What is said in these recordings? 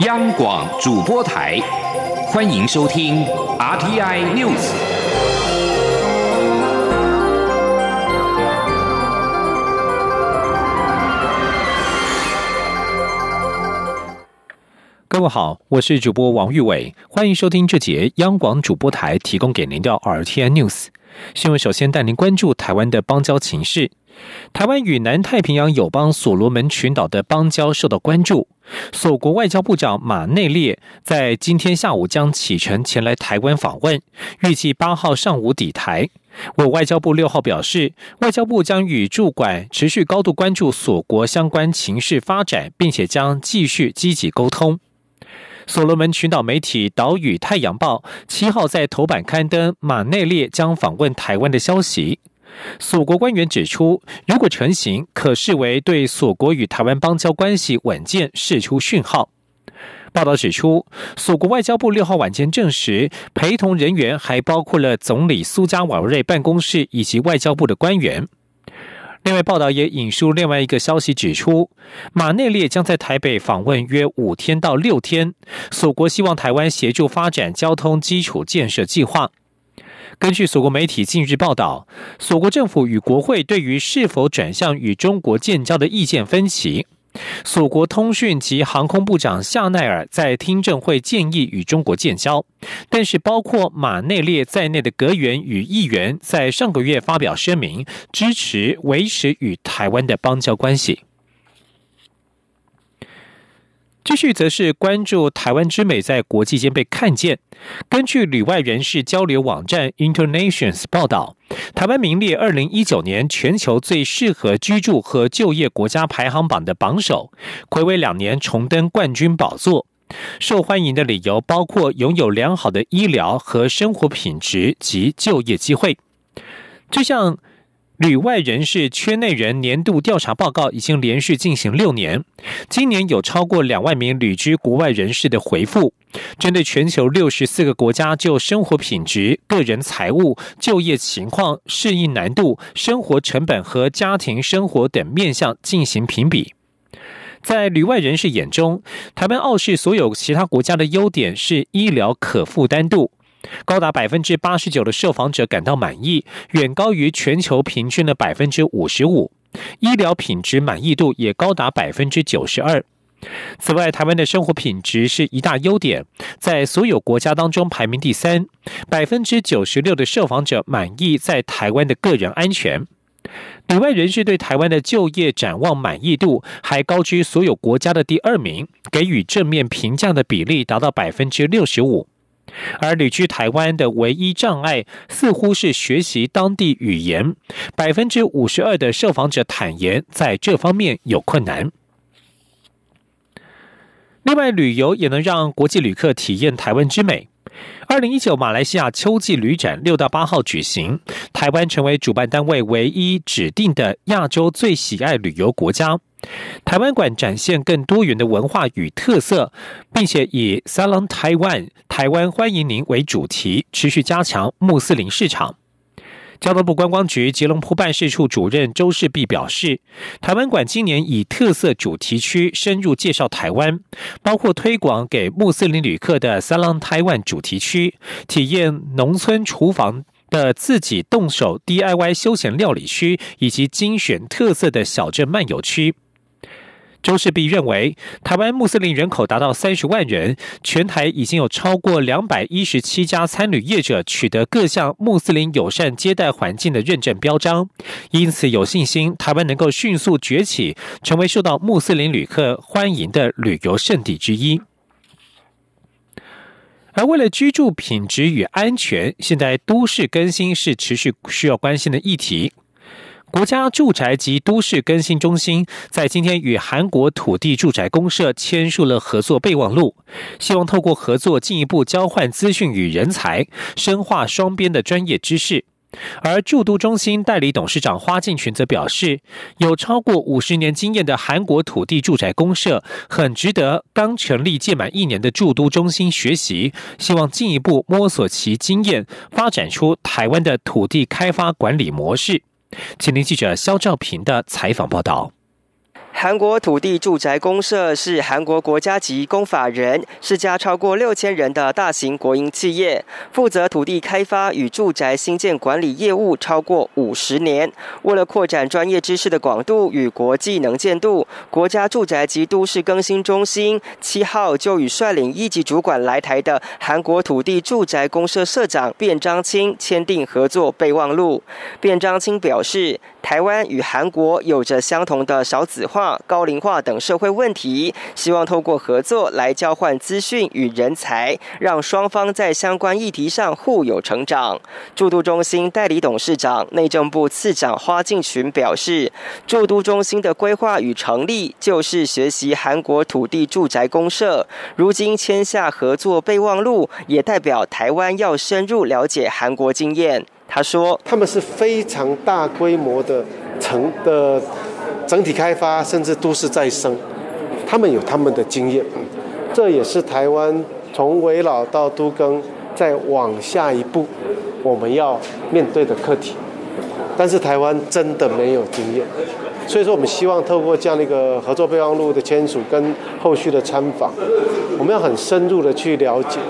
央广主播台，欢迎收听 RTI News。各位好，我是主播王玉伟，欢迎收听这节央广主播台提供给您的 RTI News 新闻。首先带您关注台湾的邦交情势。台湾与南太平洋友邦所罗门群岛的邦交受到关注。所国外交部长马内列在今天下午将启程前来台湾访问，预计八号上午抵台。我外交部六号表示，外交部将与驻馆持续高度关注所国相关情势发展，并且将继续积极沟通。所罗门群岛媒体《岛屿太阳报》七号在头版刊登马内列将访问台湾的消息。所国官员指出，如果成行，可视为对所国与台湾邦交关系稳健释出讯号。报道指出，所国外交部六号晚间证实，陪同人员还包括了总理苏加瓦瑞办公室以及外交部的官员。另外，报道也引述另外一个消息指出，马内列将在台北访问约五天到六天，所国希望台湾协助发展交通基础建设计划。根据所国媒体近日报道，所国政府与国会对于是否转向与中国建交的意见分歧。所国通讯及航空部长夏奈尔在听证会建议与中国建交，但是包括马内列在内的阁员与议员在上个月发表声明，支持维持与台湾的邦交关系。继续则是关注台湾之美在国际间被看见。根据旅外人士交流网站 Internations 报道，台湾名列二零一九年全球最适合居住和就业国家排行榜的榜首，暌违两年重登冠军宝座。受欢迎的理由包括拥有良好的医疗和生活品质及就业机会。就像旅外人士圈内人年度调查报告已经连续进行六年，今年有超过两万名旅居国外人士的回复，针对全球六十四个国家就生活品质、个人财务、就业情况、适应难度、生活成本和家庭生活等面向进行评比。在旅外人士眼中，台湾傲视所有其他国家的优点是医疗可负担度。高达百分之八十九的受访者感到满意，远高于全球平均的百分之五十五。医疗品质满意度也高达百分之九十二。此外，台湾的生活品质是一大优点，在所有国家当中排名第三。百分之九十六的受访者满意在台湾的个人安全。里外人士对台湾的就业展望满意度还高居所有国家的第二名，给予正面评价的比例达到百分之六十五。而旅居台湾的唯一障碍，似乎是学习当地语言。百分之五十二的受访者坦言，在这方面有困难。另外，旅游也能让国际旅客体验台湾之美。二零一九马来西亚秋季旅展六到八号举行，台湾成为主办单位唯一指定的亚洲最喜爱旅游国家。台湾馆展现更多元的文化与特色，并且以 “Salon Taiwan” 台湾欢迎您为主题，持续加强穆斯林市场。交通部观光局吉隆坡办事处主任周世碧表示，台湾馆今年以特色主题区深入介绍台湾，包括推广给穆斯林旅客的三浪台湾主题区，体验农村厨房的自己动手 DIY 休闲料理区，以及精选特色的小镇漫游区。周世碧认为，台湾穆斯林人口达到三十万人，全台已经有超过两百一十七家餐旅业者取得各项穆斯林友善接待环境的认证标章，因此有信心台湾能够迅速崛起，成为受到穆斯林旅客欢迎的旅游胜地之一。而为了居住品质与安全，现在都市更新是持续需要关心的议题。国家住宅及都市更新中心在今天与韩国土地住宅公社签署了合作备忘录，希望透过合作进一步交换资讯与人才，深化双边的专业知识。而住都中心代理董事长花敬群则表示，有超过五十年经验的韩国土地住宅公社很值得刚成立届满一年的住都中心学习，希望进一步摸索其经验，发展出台湾的土地开发管理模式。请听记者肖兆平的采访报道。韩国土地住宅公社是韩国国家级公法人，是家超过六千人的大型国营企业，负责土地开发与住宅新建管理业务超过五十年。为了扩展专业知识的广度与国际能见度，国家住宅及都市更新中心七号就与率领一级主管来台的韩国土地住宅公社社长卞章清签订合作备忘录。卞章清表示。台湾与韩国有着相同的少子化、高龄化等社会问题，希望透过合作来交换资讯与人才，让双方在相关议题上互有成长。驻都中心代理董事长、内政部次长花敬群表示，驻都中心的规划与成立就是学习韩国土地住宅公社，如今签下合作备忘录，也代表台湾要深入了解韩国经验。他说：“他们是非常大规模的成的整体开发，甚至都市再生，他们有他们的经验。这也是台湾从围老到都更再往下一步我们要面对的课题。但是台湾真的没有经验，所以说我们希望透过这样的一个合作备忘录的签署跟后续的参访，我们要很深入的去了解。”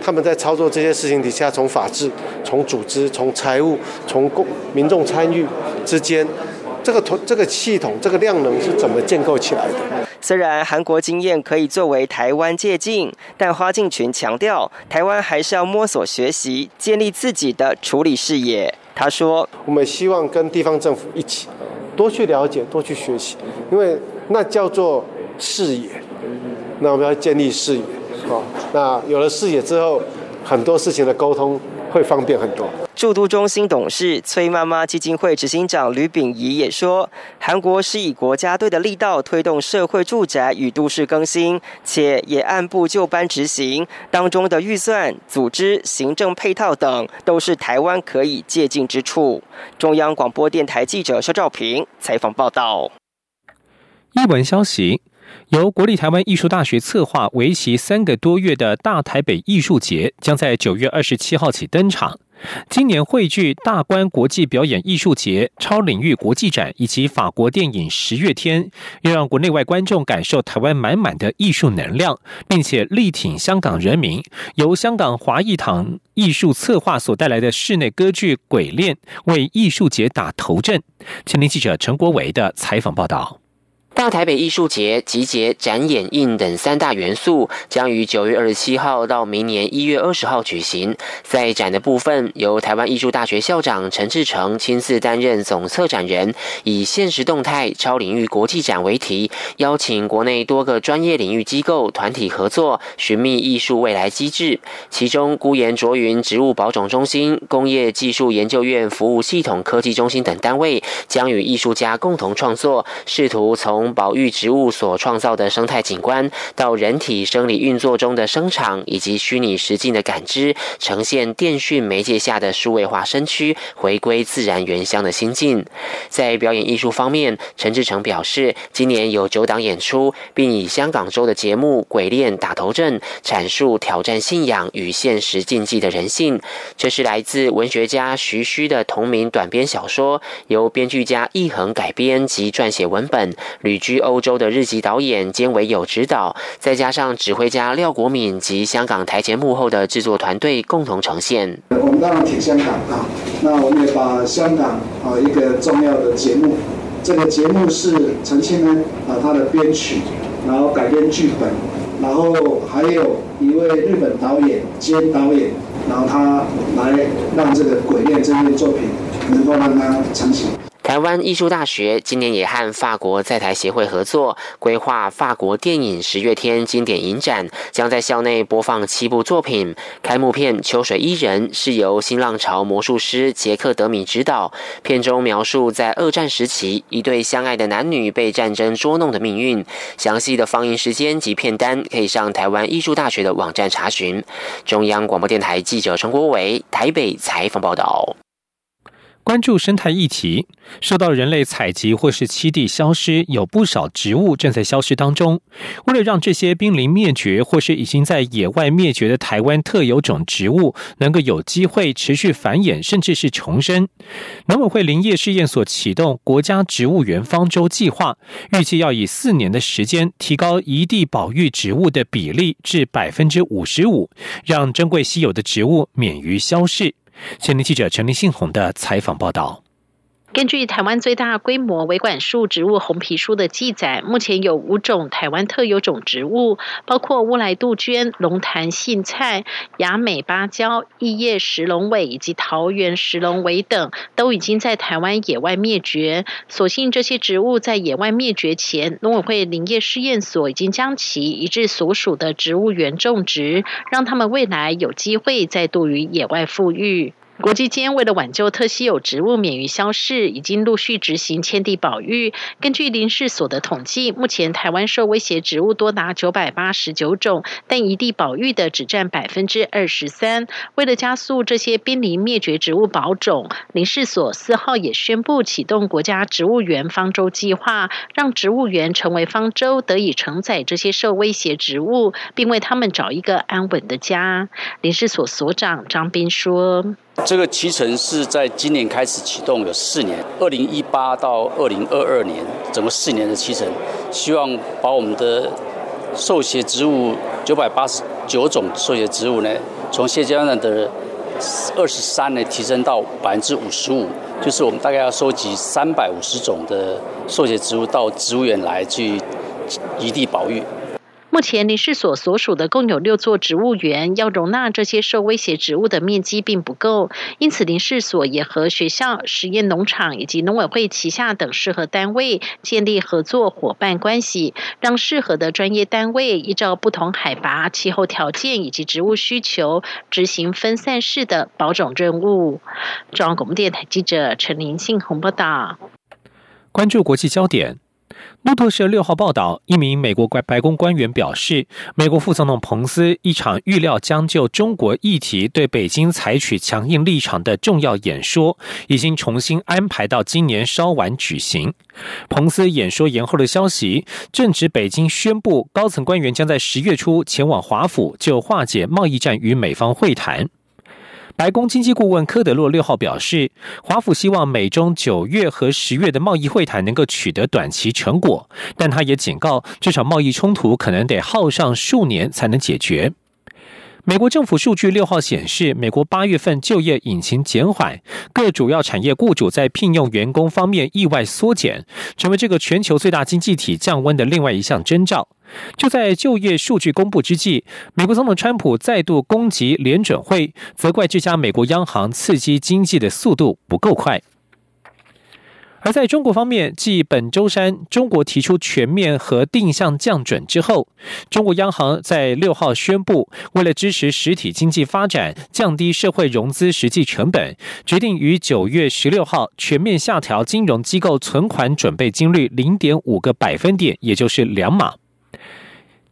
他们在操作这些事情底下，从法治、从组织、从财务、从公民众参与之间，这个统、这个系统、这个量能是怎么建构起来的？虽然韩国经验可以作为台湾借鉴，但花敬群强调，台湾还是要摸索学习，建立自己的处理视野。他说：“我们希望跟地方政府一起，多去了解，多去学习，因为那叫做视野。那我们要建立视野。”好，那有了视野之后，很多事情的沟通会方便很多。驻都中心董事崔妈妈基金会执行长吕炳仪也说，韩国是以国家队的力道推动社会住宅与都市更新，且也按部就班执行，当中的预算、组织、行政配套等，都是台湾可以借鉴之处。中央广播电台记者肖照平采访报道。译文消息。由国立台湾艺术大学策划、为期三个多月的大台北艺术节，将在九月二十七号起登场。今年汇聚大观国际表演艺术节、超领域国际展以及法国电影十月天，要让国内外观众感受台湾满满的艺术能量，并且力挺香港人民。由香港华艺堂艺术策划所带来的室内歌剧《鬼恋》，为艺术节打头阵。前年记者陈国伟的采访报道。大台北艺术节集结展演印等三大元素，将于九月二十七号到明年一月二十号举行。在展的部分，由台湾艺术大学校长陈志成亲自担任总策展人，以“现实动态超领域国际展”为题，邀请国内多个专业领域机构团体合作，寻觅艺术未来机制。其中，孤岩卓云植物保种中心、工业技术研究院服务系统科技中心等单位，将与艺术家共同创作，试图从从保育植物所创造的生态景观，到人体生理运作中的生长以及虚拟实境的感知，呈现电讯媒介下的数位化身躯，回归自然原乡的心境。在表演艺术方面，陈志成表示，今年有九档演出，并以香港周的节目《鬼恋》打头阵，阐述挑战信仰与现实禁忌的人性。这是来自文学家徐虚的同名短篇小说，由编剧家易恒改编及撰写文本。居欧洲的日籍导演兼为有指导，再加上指挥家廖国敏及香港台前幕后的制作团队共同呈现。我们当然挺香港啊，那我们也把香港啊一个重要的节目，这个节目是陈清呢啊他的编曲，然后改编剧本，然后还有一位日本导演兼导演，然后他来让这个《鬼恋》这部作品能够让它成型。台湾艺术大学今年也和法国在台协会合作，规划法国电影十月天经典影展，将在校内播放七部作品。开幕片《秋水伊人》是由新浪潮魔术师杰克德米执导，片中描述在二战时期一对相爱的男女被战争捉弄的命运。详细的放映时间及片单可以上台湾艺术大学的网站查询。中央广播电台记者陈国伟台北采访报道。关注生态议题，受到人类采集或是栖地消失，有不少植物正在消失当中。为了让这些濒临灭绝或是已经在野外灭绝的台湾特有种植物能够有机会持续繁衍，甚至是重生，农委会林业试验所启动国家植物园方舟计划，预计要以四年的时间提高一地保育植物的比例至百分之五十五，让珍贵稀有的植物免于消逝。青年记者陈立信宏的采访报道。根据台湾最大规模维管束植物红皮书的记载，目前有五种台湾特有种植物，包括乌来杜鹃、龙潭杏菜、雅美芭蕉、异叶石龙尾以及桃园石龙尾等，都已经在台湾野外灭绝。所幸这些植物在野外灭绝前，农委会林业试验所已经将其移至所属的植物园种植，让他们未来有机会再度于野外富裕。国际间为了挽救特稀有植物免于消逝，已经陆续执行迁地保育。根据林试所的统计，目前台湾受威胁植物多达九百八十九种，但一地保育的只占百分之二十三。为了加速这些濒临灭绝植物保种，林试所四号也宣布启动国家植物园方舟计划，让植物园成为方舟，得以承载这些受威胁植物，并为他们找一个安稳的家。林试所所长张斌说。这个脐橙是在今年开始启动，有四年，二零一八到二零二二年，整个四年的脐橙，希望把我们的受血植物九百八十九种受血植物呢，从现阶段的二十三呢提升到百分之五十五，就是我们大概要收集三百五十种的受血植物到植物园来去一地保育。目前林试所所属的共有六座植物园，要容纳这些受威胁植物的面积并不够，因此林试所也和学校、实验农场以及农委会旗下等适合单位建立合作伙伴关系，让适合的专业单位依照不同海拔、气候条件以及植物需求，执行分散式的保种任务。中央广播电台记者陈林信宏报道。关注国际焦点。路透社六号报道，一名美国白宫官员表示，美国副总统彭斯一场预料将就中国议题对北京采取强硬立场的重要演说，已经重新安排到今年稍晚举行。彭斯演说延后的消息，正值北京宣布高层官员将在十月初前往华府，就化解贸易战与美方会谈。白宫经济顾问科德洛六号表示，华府希望美中九月和十月的贸易会谈能够取得短期成果，但他也警告，这场贸易冲突可能得耗上数年才能解决。美国政府数据六号显示，美国八月份就业引擎减缓，各主要产业雇主在聘用员工方面意外缩减，成为这个全球最大经济体降温的另外一项征兆。就在就业数据公布之际，美国总统川普再度攻击联准会，责怪这家美国央行刺激经济的速度不够快。而在中国方面，继本周三中国提出全面和定向降准之后，中国央行在六号宣布，为了支持实体经济发展、降低社会融资实际成本，决定于九月十六号全面下调金融机构存款准备金率零点五个百分点，也就是两码。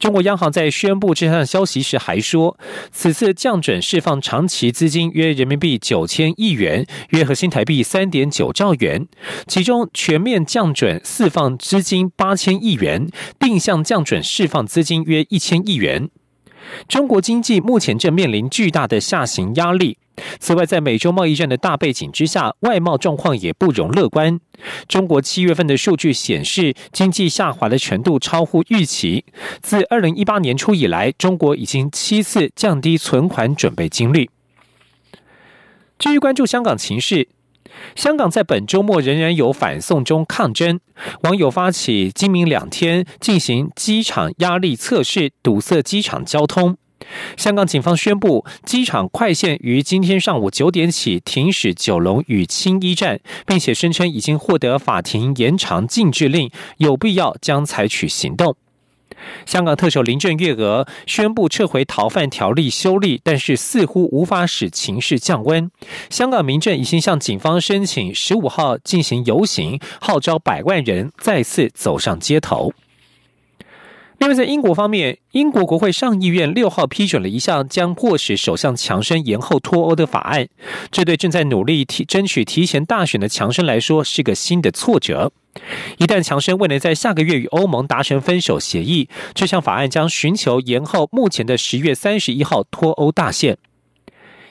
中国央行在宣布这项消息时还说，此次降准释放长期资金约人民币九千亿元，约合新台币三点九兆元，其中全面降准释放资金八千亿元，定向降准释放资金约一千亿元。中国经济目前正面临巨大的下行压力。此外，在美洲贸易战的大背景之下，外贸状况也不容乐观。中国七月份的数据显示，经济下滑的程度超乎预期。自二零一八年初以来，中国已经七次降低存款准备金率。继续关注香港情势，香港在本周末仍然有反送中抗争，网友发起今明两天进行机场压力测试，堵塞机场交通。香港警方宣布，机场快线于今天上午九点起停驶九龙与青衣站，并且声称已经获得法庭延长禁制令，有必要将采取行动。香港特首林郑月娥宣布撤回逃犯条例修例，但是似乎无法使情势降温。香港民政已经向警方申请十五号进行游行，号召百万人再次走上街头。另外，在英国方面，英国国会上议院六号批准了一项将迫使首相强生延后脱欧的法案。这对正在努力提争取提前大选的强生来说是个新的挫折。一旦强生未能在下个月与欧盟达成分手协议，这项法案将寻求延后目前的十月三十一号脱欧大限。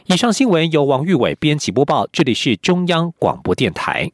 以上新闻由王玉伟编辑播报，这里是中央广播电台。